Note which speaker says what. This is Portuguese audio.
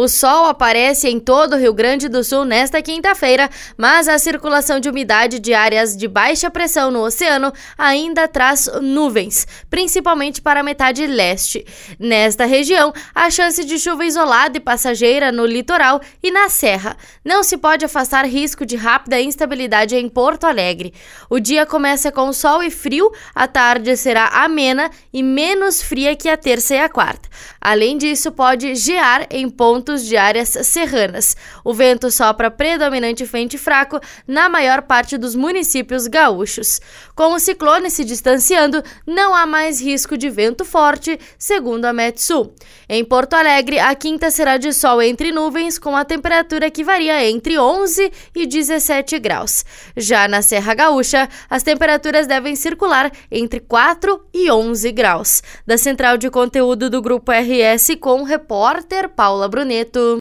Speaker 1: O sol aparece em todo o Rio Grande do Sul nesta quinta-feira, mas a circulação de umidade de áreas de baixa pressão no oceano ainda traz nuvens, principalmente para a metade leste. Nesta região, há chance de chuva isolada e passageira no litoral e na serra. Não se pode afastar risco de rápida instabilidade em Porto Alegre. O dia começa com sol e frio, a tarde será amena e menos fria que a terça e a quarta. Além disso, pode gear em pontos pontos de áreas serranas. O vento sopra predominantemente fraco na maior parte dos municípios gaúchos. Com o ciclone se distanciando, não há mais risco de vento forte, segundo a Metsul. Em Porto Alegre, a quinta será de sol entre nuvens, com a temperatura que varia entre 11 e 17 graus. Já na Serra Gaúcha, as temperaturas devem circular entre 4 e 11 graus. Da central de conteúdo do Grupo RS com o repórter Paula Brunet. Neto.